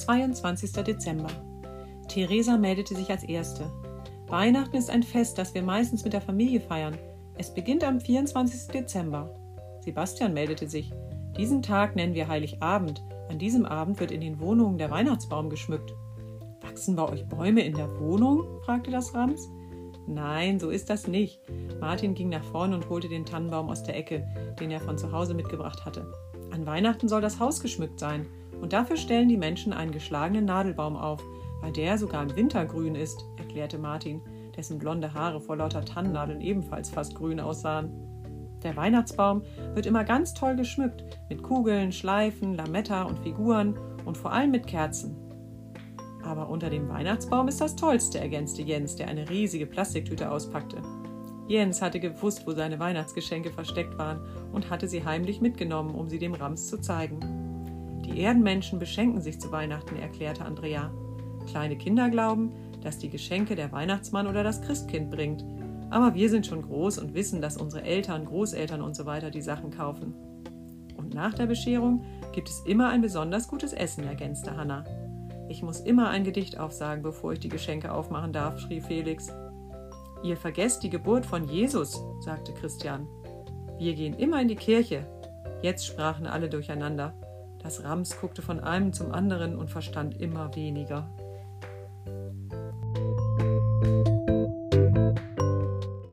22. Dezember. Theresa meldete sich als Erste. Weihnachten ist ein Fest, das wir meistens mit der Familie feiern. Es beginnt am 24. Dezember. Sebastian meldete sich. Diesen Tag nennen wir Heiligabend. An diesem Abend wird in den Wohnungen der Weihnachtsbaum geschmückt. Wachsen bei euch Bäume in der Wohnung? fragte das Rams. Nein, so ist das nicht. Martin ging nach vorne und holte den Tannenbaum aus der Ecke, den er von zu Hause mitgebracht hatte. An Weihnachten soll das Haus geschmückt sein, und dafür stellen die Menschen einen geschlagenen Nadelbaum auf, weil der sogar im Winter grün ist, erklärte Martin, dessen blonde Haare vor lauter Tannennadeln ebenfalls fast grün aussahen. Der Weihnachtsbaum wird immer ganz toll geschmückt, mit Kugeln, Schleifen, Lametta und Figuren und vor allem mit Kerzen. Aber unter dem Weihnachtsbaum ist das Tollste, ergänzte Jens, der eine riesige Plastiktüte auspackte. Jens hatte gewusst, wo seine Weihnachtsgeschenke versteckt waren und hatte sie heimlich mitgenommen, um sie dem Rams zu zeigen. Die Erdenmenschen beschenken sich zu Weihnachten, erklärte Andrea. Kleine Kinder glauben, dass die Geschenke der Weihnachtsmann oder das Christkind bringt. Aber wir sind schon groß und wissen, dass unsere Eltern, Großeltern und so weiter die Sachen kaufen. Und nach der Bescherung gibt es immer ein besonders gutes Essen, ergänzte Hannah. Ich muss immer ein Gedicht aufsagen, bevor ich die Geschenke aufmachen darf, schrie Felix. Ihr vergesst die Geburt von Jesus, sagte Christian. Wir gehen immer in die Kirche. Jetzt sprachen alle durcheinander. Das Rams guckte von einem zum anderen und verstand immer weniger.